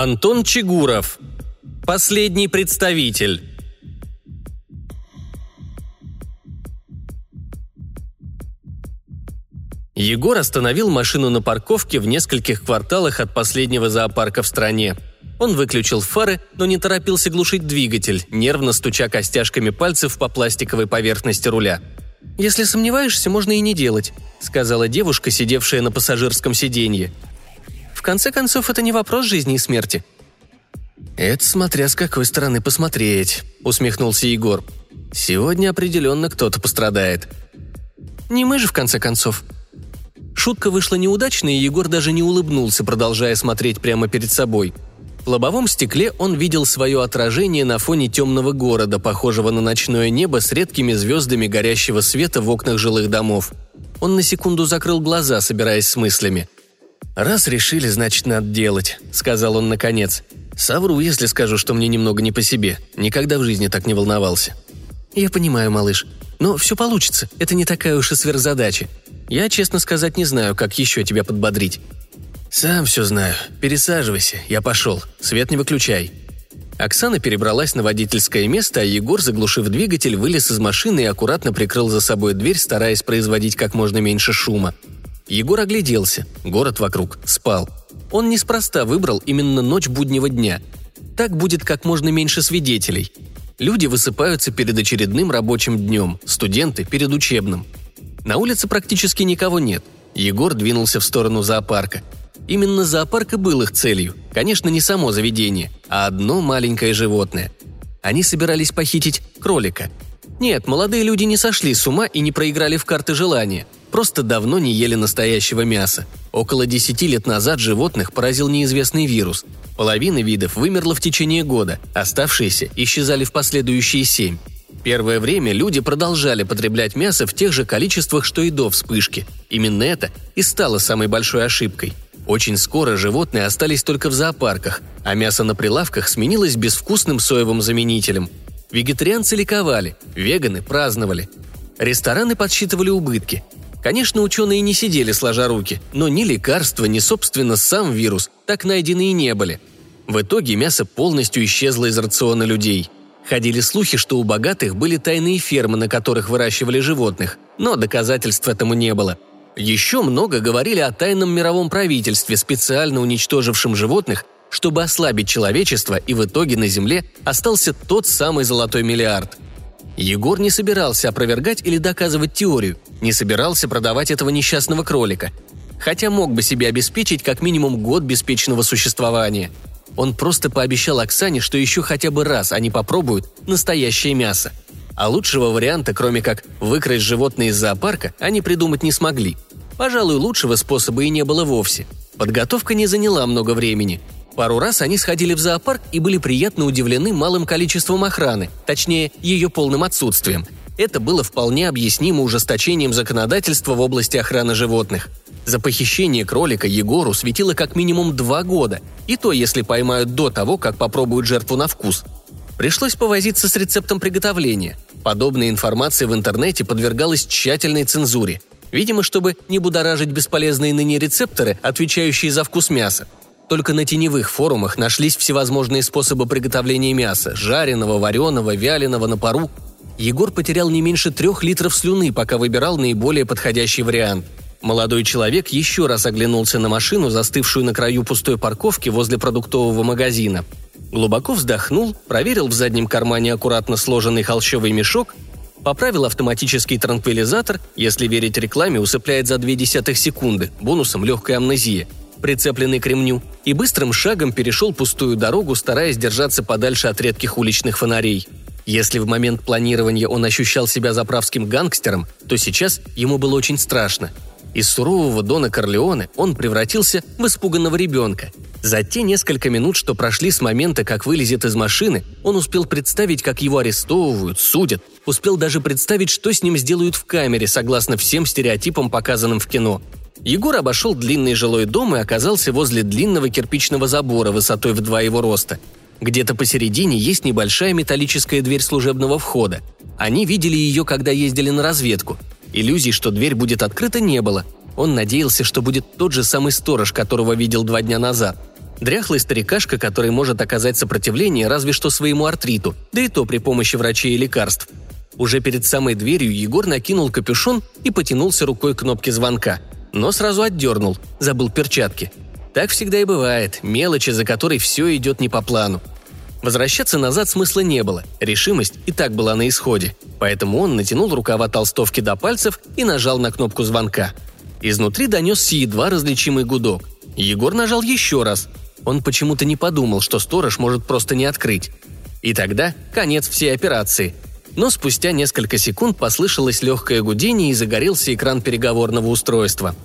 Антон Чигуров. Последний представитель. Егор остановил машину на парковке в нескольких кварталах от последнего зоопарка в стране. Он выключил фары, но не торопился глушить двигатель, нервно стуча костяшками пальцев по пластиковой поверхности руля. «Если сомневаешься, можно и не делать», — сказала девушка, сидевшая на пассажирском сиденье. «В конце концов, это не вопрос жизни и смерти». «Это смотря с какой стороны посмотреть», — усмехнулся Егор. «Сегодня определенно кто-то пострадает». «Не мы же, в конце концов», Шутка вышла неудачной, и Егор даже не улыбнулся, продолжая смотреть прямо перед собой. В лобовом стекле он видел свое отражение на фоне темного города, похожего на ночное небо с редкими звездами горящего света в окнах жилых домов. Он на секунду закрыл глаза, собираясь с мыслями. «Раз решили, значит, надо делать», — сказал он наконец. «Совру, если скажу, что мне немного не по себе. Никогда в жизни так не волновался». «Я понимаю, малыш. Но все получится. Это не такая уж и сверхзадача. Я, честно сказать, не знаю, как еще тебя подбодрить». «Сам все знаю. Пересаживайся. Я пошел. Свет не выключай». Оксана перебралась на водительское место, а Егор, заглушив двигатель, вылез из машины и аккуратно прикрыл за собой дверь, стараясь производить как можно меньше шума. Егор огляделся. Город вокруг спал. Он неспроста выбрал именно ночь буднего дня. Так будет как можно меньше свидетелей. Люди высыпаются перед очередным рабочим днем, студенты – перед учебным – на улице практически никого нет. Егор двинулся в сторону зоопарка. Именно зоопарк и был их целью. Конечно, не само заведение, а одно маленькое животное. Они собирались похитить кролика. Нет, молодые люди не сошли с ума и не проиграли в карты желания. Просто давно не ели настоящего мяса. Около десяти лет назад животных поразил неизвестный вирус. Половина видов вымерла в течение года, оставшиеся исчезали в последующие семь. Первое время люди продолжали потреблять мясо в тех же количествах, что и до вспышки. Именно это и стало самой большой ошибкой. Очень скоро животные остались только в зоопарках, а мясо на прилавках сменилось безвкусным соевым заменителем. Вегетарианцы ликовали, веганы праздновали. Рестораны подсчитывали убытки. Конечно, ученые не сидели сложа руки, но ни лекарства, ни, собственно, сам вирус так найдены и не были. В итоге мясо полностью исчезло из рациона людей – Ходили слухи, что у богатых были тайные фермы, на которых выращивали животных, но доказательств этому не было. Еще много говорили о тайном мировом правительстве, специально уничтожившем животных, чтобы ослабить человечество, и в итоге на Земле остался тот самый золотой миллиард. Егор не собирался опровергать или доказывать теорию, не собирался продавать этого несчастного кролика, хотя мог бы себе обеспечить как минимум год беспечного существования – он просто пообещал Оксане, что еще хотя бы раз они попробуют настоящее мясо. А лучшего варианта, кроме как выкрасть животное из зоопарка, они придумать не смогли. Пожалуй, лучшего способа и не было вовсе. Подготовка не заняла много времени. Пару раз они сходили в зоопарк и были приятно удивлены малым количеством охраны, точнее, ее полным отсутствием. Это было вполне объяснимо ужесточением законодательства в области охраны животных. За похищение кролика Егору светило как минимум два года, и то, если поймают до того, как попробуют жертву на вкус. Пришлось повозиться с рецептом приготовления. Подобная информация в интернете подвергалась тщательной цензуре. Видимо, чтобы не будоражить бесполезные ныне рецепторы, отвечающие за вкус мяса. Только на теневых форумах нашлись всевозможные способы приготовления мяса – жареного, вареного, вяленого на пару. Егор потерял не меньше трех литров слюны, пока выбирал наиболее подходящий вариант – Молодой человек еще раз оглянулся на машину, застывшую на краю пустой парковки возле продуктового магазина. Глубоко вздохнул, проверил в заднем кармане аккуратно сложенный холщовый мешок, поправил автоматический транквилизатор, если верить рекламе, усыпляет за 0,2 секунды, бонусом легкая амнезия, прицепленный к ремню, и быстрым шагом перешел пустую дорогу, стараясь держаться подальше от редких уличных фонарей. Если в момент планирования он ощущал себя заправским гангстером, то сейчас ему было очень страшно – из сурового Дона Корлеоне он превратился в испуганного ребенка. За те несколько минут, что прошли с момента, как вылезет из машины, он успел представить, как его арестовывают, судят, успел даже представить, что с ним сделают в камере, согласно всем стереотипам, показанным в кино. Егор обошел длинный жилой дом и оказался возле длинного кирпичного забора высотой в два его роста. Где-то посередине есть небольшая металлическая дверь служебного входа. Они видели ее, когда ездили на разведку – Иллюзий, что дверь будет открыта, не было. Он надеялся, что будет тот же самый сторож, которого видел два дня назад. Дряхлый старикашка, который может оказать сопротивление разве что своему артриту, да и то при помощи врачей и лекарств. Уже перед самой дверью Егор накинул капюшон и потянулся рукой к кнопке звонка. Но сразу отдернул, забыл перчатки. Так всегда и бывает, мелочи, за которой все идет не по плану. Возвращаться назад смысла не было, решимость и так была на исходе. Поэтому он натянул рукава толстовки до пальцев и нажал на кнопку звонка. Изнутри донесся едва различимый гудок. Егор нажал еще раз. Он почему-то не подумал, что сторож может просто не открыть. И тогда конец всей операции. Но спустя несколько секунд послышалось легкое гудение и загорелся экран переговорного устройства.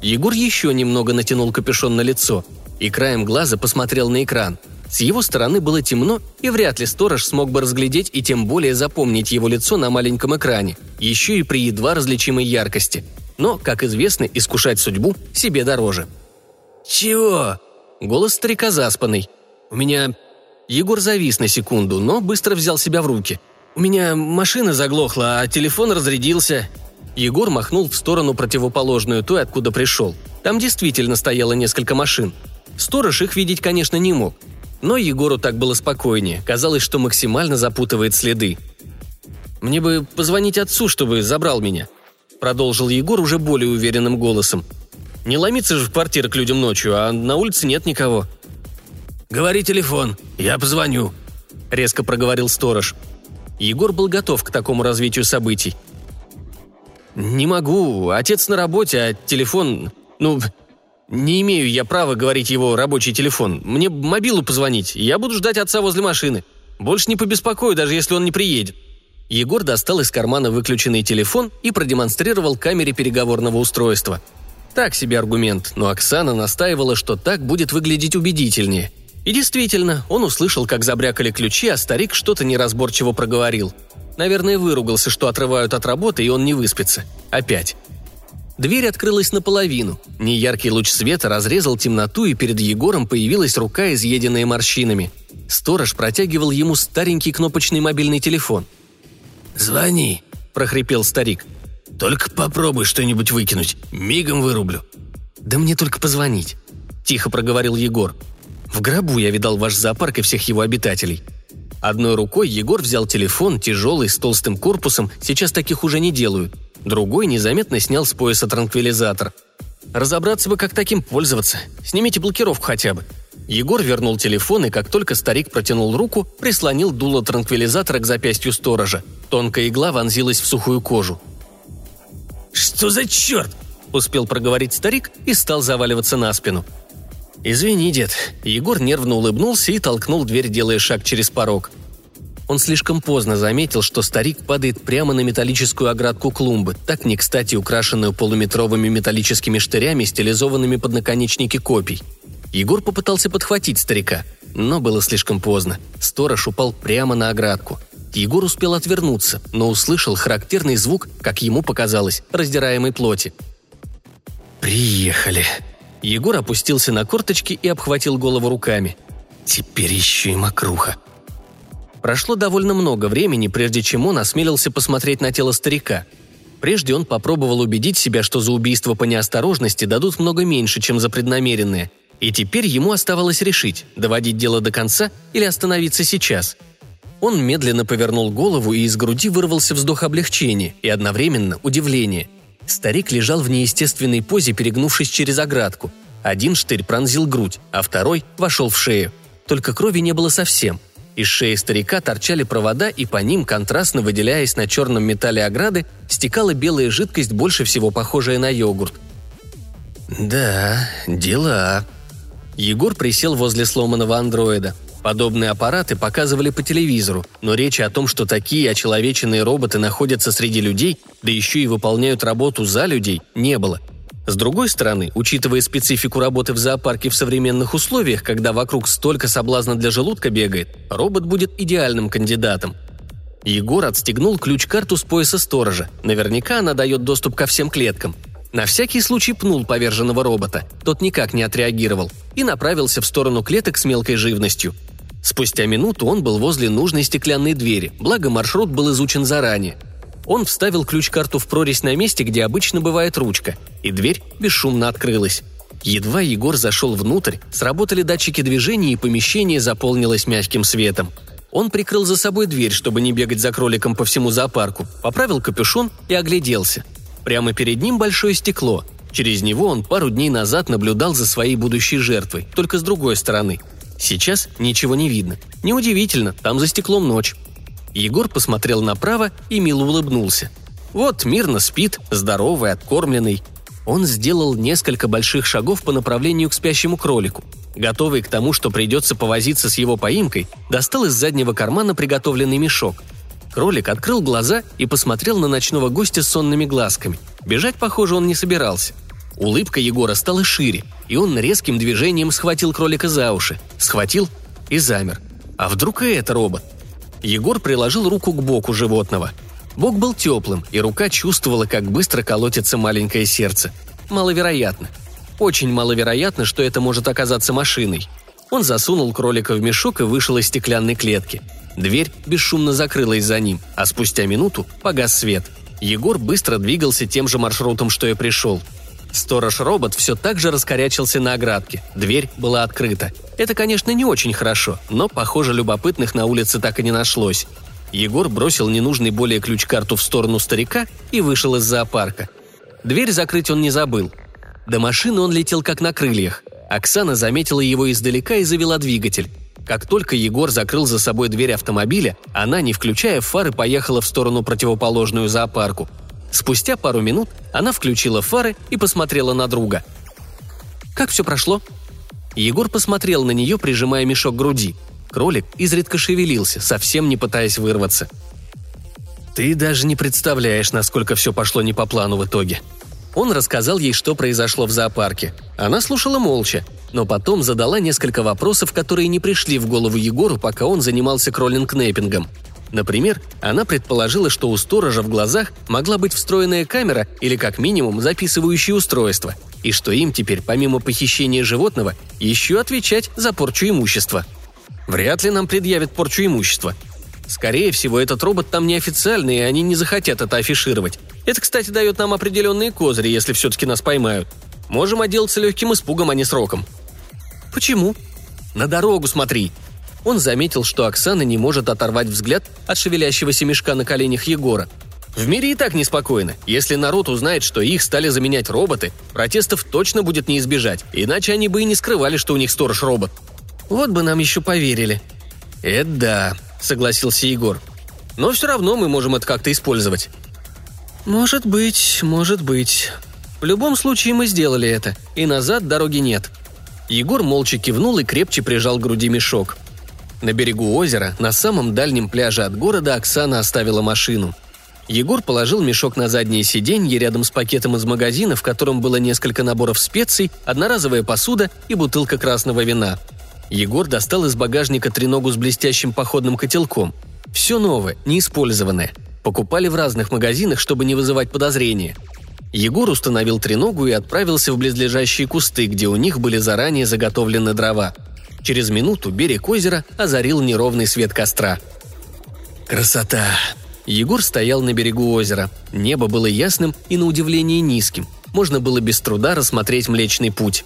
Егор еще немного натянул капюшон на лицо и краем глаза посмотрел на экран – с его стороны было темно, и вряд ли сторож смог бы разглядеть и тем более запомнить его лицо на маленьком экране, еще и при едва различимой яркости. Но, как известно, искушать судьбу себе дороже. «Чего?» Голос старика заспанный. «У меня...» Егор завис на секунду, но быстро взял себя в руки. «У меня машина заглохла, а телефон разрядился». Егор махнул в сторону противоположную той, откуда пришел. Там действительно стояло несколько машин. Сторож их видеть, конечно, не мог, но Егору так было спокойнее, казалось, что максимально запутывает следы. «Мне бы позвонить отцу, чтобы забрал меня», – продолжил Егор уже более уверенным голосом. «Не ломиться же в квартиру к людям ночью, а на улице нет никого». «Говори телефон, я позвоню», – резко проговорил сторож. Егор был готов к такому развитию событий. «Не могу. Отец на работе, а телефон... Ну, «Не имею я права говорить его рабочий телефон. Мне мобилу позвонить. Я буду ждать отца возле машины. Больше не побеспокою, даже если он не приедет». Егор достал из кармана выключенный телефон и продемонстрировал камере переговорного устройства. Так себе аргумент, но Оксана настаивала, что так будет выглядеть убедительнее. И действительно, он услышал, как забрякали ключи, а старик что-то неразборчиво проговорил. Наверное, выругался, что отрывают от работы, и он не выспится. Опять. Дверь открылась наполовину. Неяркий луч света разрезал темноту, и перед Егором появилась рука, изъеденная морщинами. Сторож протягивал ему старенький кнопочный мобильный телефон. «Звони», – прохрипел старик. «Только попробуй что-нибудь выкинуть. Мигом вырублю». «Да мне только позвонить», – тихо проговорил Егор. «В гробу я видал ваш зоопарк и всех его обитателей». Одной рукой Егор взял телефон, тяжелый, с толстым корпусом, сейчас таких уже не делают, Другой незаметно снял с пояса транквилизатор. Разобраться бы, как таким пользоваться. Снимите блокировку хотя бы. Егор вернул телефон, и как только старик протянул руку, прислонил дуло транквилизатора к запястью сторожа. Тонкая игла вонзилась в сухую кожу. «Что за черт?» – успел проговорить старик и стал заваливаться на спину. «Извини, дед». Егор нервно улыбнулся и толкнул дверь, делая шаг через порог – он слишком поздно заметил, что старик падает прямо на металлическую оградку клумбы, так не кстати украшенную полуметровыми металлическими штырями, стилизованными под наконечники копий. Егор попытался подхватить старика, но было слишком поздно. Сторож упал прямо на оградку. Егор успел отвернуться, но услышал характерный звук, как ему показалось, раздираемой плоти. «Приехали!» Егор опустился на корточки и обхватил голову руками. «Теперь еще и мокруха!» Прошло довольно много времени, прежде чем он осмелился посмотреть на тело старика. Прежде он попробовал убедить себя, что за убийство по неосторожности дадут много меньше, чем за преднамеренное. И теперь ему оставалось решить, доводить дело до конца или остановиться сейчас. Он медленно повернул голову, и из груди вырвался вздох облегчения и одновременно удивления. Старик лежал в неестественной позе, перегнувшись через оградку. Один штырь пронзил грудь, а второй вошел в шею. Только крови не было совсем – из шеи старика торчали провода, и по ним, контрастно выделяясь на черном металле ограды, стекала белая жидкость, больше всего похожая на йогурт. «Да, дела». Егор присел возле сломанного андроида. Подобные аппараты показывали по телевизору, но речи о том, что такие очеловеченные роботы находятся среди людей, да еще и выполняют работу за людей, не было – с другой стороны, учитывая специфику работы в зоопарке в современных условиях, когда вокруг столько соблазна для желудка бегает, робот будет идеальным кандидатом. Егор отстегнул ключ-карту с пояса сторожа. Наверняка она дает доступ ко всем клеткам. На всякий случай пнул поверженного робота. Тот никак не отреагировал. И направился в сторону клеток с мелкой живностью. Спустя минуту он был возле нужной стеклянной двери, благо маршрут был изучен заранее – он вставил ключ-карту в прорезь на месте, где обычно бывает ручка, и дверь бесшумно открылась. Едва Егор зашел внутрь, сработали датчики движения и помещение заполнилось мягким светом. Он прикрыл за собой дверь, чтобы не бегать за кроликом по всему зоопарку, поправил капюшон и огляделся. Прямо перед ним большое стекло. Через него он пару дней назад наблюдал за своей будущей жертвой, только с другой стороны. Сейчас ничего не видно. Неудивительно, там за стеклом ночь. Егор посмотрел направо и мило улыбнулся. Вот мирно спит, здоровый, откормленный. Он сделал несколько больших шагов по направлению к спящему кролику. Готовый к тому, что придется повозиться с его поимкой, достал из заднего кармана приготовленный мешок. Кролик открыл глаза и посмотрел на ночного гостя с сонными глазками. Бежать, похоже, он не собирался. Улыбка Егора стала шире, и он резким движением схватил кролика за уши. Схватил и замер. А вдруг и это робот? Егор приложил руку к боку животного. Бок был теплым, и рука чувствовала, как быстро колотится маленькое сердце. Маловероятно. Очень маловероятно, что это может оказаться машиной. Он засунул кролика в мешок и вышел из стеклянной клетки. Дверь бесшумно закрылась за ним, а спустя минуту погас свет. Егор быстро двигался тем же маршрутом, что и пришел. Сторож-робот все так же раскорячился на оградке. Дверь была открыта. Это, конечно, не очень хорошо, но, похоже, любопытных на улице так и не нашлось. Егор бросил ненужный более ключ-карту в сторону старика и вышел из зоопарка. Дверь закрыть он не забыл. До машины он летел как на крыльях. Оксана заметила его издалека и завела двигатель. Как только Егор закрыл за собой дверь автомобиля, она, не включая фары, поехала в сторону противоположную зоопарку. Спустя пару минут она включила фары и посмотрела на друга. «Как все прошло?» Егор посмотрел на нее, прижимая мешок к груди. Кролик изредка шевелился, совсем не пытаясь вырваться. «Ты даже не представляешь, насколько все пошло не по плану в итоге». Он рассказал ей, что произошло в зоопарке. Она слушала молча, но потом задала несколько вопросов, которые не пришли в голову Егору, пока он занимался кроллинг-нейпингом. Например, она предположила, что у сторожа в глазах могла быть встроенная камера или как минимум записывающее устройство, и что им теперь, помимо похищения животного, еще отвечать за порчу имущества – Вряд ли нам предъявят порчу имущества. Скорее всего, этот робот там неофициальный, и они не захотят это афишировать. Это, кстати, дает нам определенные козыри, если все-таки нас поймают. Можем отделаться легким испугом, а не сроком. Почему? На дорогу смотри. Он заметил, что Оксана не может оторвать взгляд от шевелящегося мешка на коленях Егора. В мире и так неспокойно. Если народ узнает, что их стали заменять роботы, протестов точно будет не избежать, иначе они бы и не скрывали, что у них сторож-робот. Вот бы нам еще поверили». «Это да», — согласился Егор. «Но все равно мы можем это как-то использовать». «Может быть, может быть. В любом случае мы сделали это, и назад дороги нет». Егор молча кивнул и крепче прижал к груди мешок. На берегу озера, на самом дальнем пляже от города, Оксана оставила машину. Егор положил мешок на заднее сиденье рядом с пакетом из магазина, в котором было несколько наборов специй, одноразовая посуда и бутылка красного вина – Егор достал из багажника треногу с блестящим походным котелком. Все новое, неиспользованное. Покупали в разных магазинах, чтобы не вызывать подозрения. Егор установил треногу и отправился в близлежащие кусты, где у них были заранее заготовлены дрова. Через минуту берег озера озарил неровный свет костра. «Красота!» Егор стоял на берегу озера. Небо было ясным и, на удивление, низким. Можно было без труда рассмотреть Млечный Путь.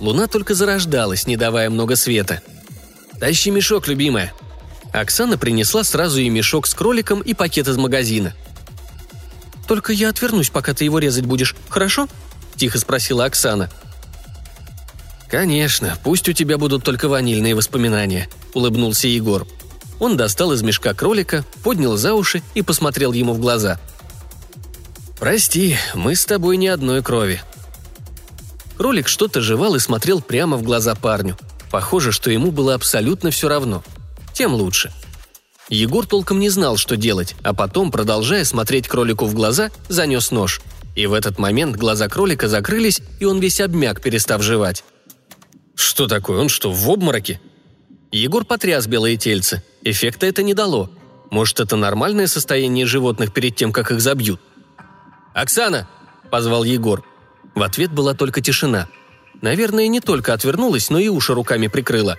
Луна только зарождалась, не давая много света. «Тащи мешок, любимая!» Оксана принесла сразу и мешок с кроликом, и пакет из магазина. «Только я отвернусь, пока ты его резать будешь, хорошо?» – тихо спросила Оксана. «Конечно, пусть у тебя будут только ванильные воспоминания», – улыбнулся Егор. Он достал из мешка кролика, поднял за уши и посмотрел ему в глаза. «Прости, мы с тобой не одной крови. Ролик что-то жевал и смотрел прямо в глаза парню. Похоже, что ему было абсолютно все равно. Тем лучше. Егор толком не знал, что делать, а потом, продолжая смотреть кролику в глаза, занес нож. И в этот момент глаза кролика закрылись, и он весь обмяк, перестав жевать. «Что такое? Он что, в обмороке?» Егор потряс белые тельцы. Эффекта это не дало. Может, это нормальное состояние животных перед тем, как их забьют? «Оксана!» – позвал Егор. В ответ была только тишина. Наверное, не только отвернулась, но и уши руками прикрыла.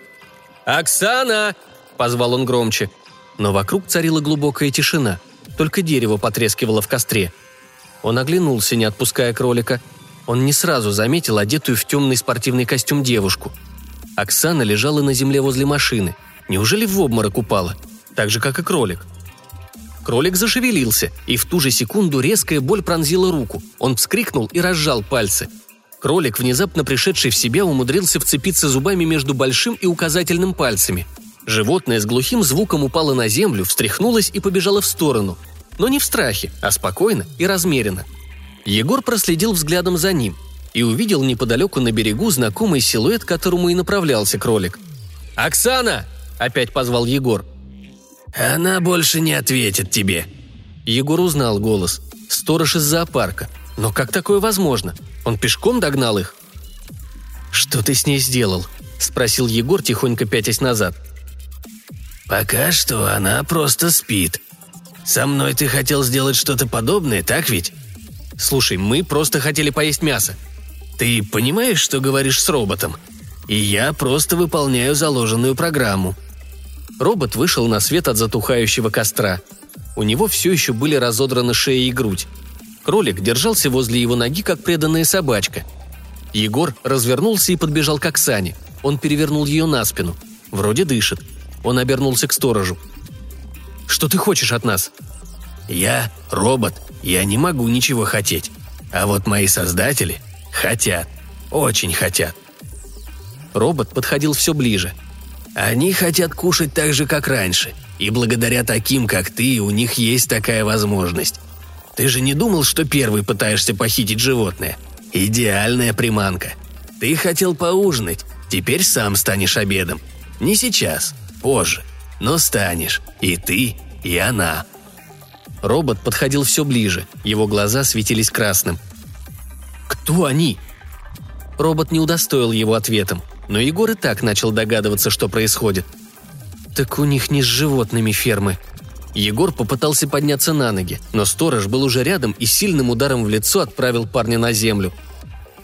«Оксана!» – позвал он громче. Но вокруг царила глубокая тишина. Только дерево потрескивало в костре. Он оглянулся, не отпуская кролика. Он не сразу заметил одетую в темный спортивный костюм девушку. Оксана лежала на земле возле машины. Неужели в обморок упала? Так же, как и кролик. Кролик зашевелился, и в ту же секунду резкая боль пронзила руку. Он вскрикнул и разжал пальцы. Кролик, внезапно пришедший в себя, умудрился вцепиться зубами между большим и указательным пальцами. Животное с глухим звуком упало на землю, встряхнулось и побежало в сторону. Но не в страхе, а спокойно и размеренно. Егор проследил взглядом за ним и увидел неподалеку на берегу знакомый силуэт, к которому и направлялся кролик. «Оксана!» – опять позвал Егор. «Она больше не ответит тебе». Егор узнал голос. Сторож из зоопарка. Но как такое возможно? Он пешком догнал их? «Что ты с ней сделал?» – спросил Егор, тихонько пятясь назад. «Пока что она просто спит. Со мной ты хотел сделать что-то подобное, так ведь?» «Слушай, мы просто хотели поесть мясо». «Ты понимаешь, что говоришь с роботом? И я просто выполняю заложенную программу», Робот вышел на свет от затухающего костра. У него все еще были разодраны шея и грудь. Кролик держался возле его ноги, как преданная собачка. Егор развернулся и подбежал к Оксане. Он перевернул ее на спину. Вроде дышит. Он обернулся к сторожу. «Что ты хочешь от нас?» «Я робот. Я не могу ничего хотеть. А вот мои создатели хотят. Очень хотят». Робот подходил все ближе – они хотят кушать так же, как раньше, и благодаря таким, как ты, у них есть такая возможность. Ты же не думал, что первый пытаешься похитить животное? Идеальная приманка. Ты хотел поужинать, теперь сам станешь обедом. Не сейчас, позже, но станешь. И ты, и она. Робот подходил все ближе, его глаза светились красным. «Кто они?» Робот не удостоил его ответом но Егор и так начал догадываться, что происходит. «Так у них не с животными фермы». Егор попытался подняться на ноги, но сторож был уже рядом и сильным ударом в лицо отправил парня на землю.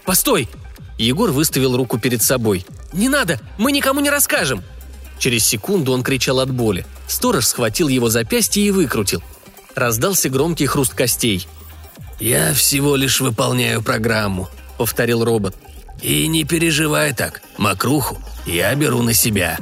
«Постой!» Егор выставил руку перед собой. «Не надо! Мы никому не расскажем!» Через секунду он кричал от боли. Сторож схватил его запястье и выкрутил. Раздался громкий хруст костей. «Я всего лишь выполняю программу», — повторил робот. И не переживай так, мокруху я беру на себя.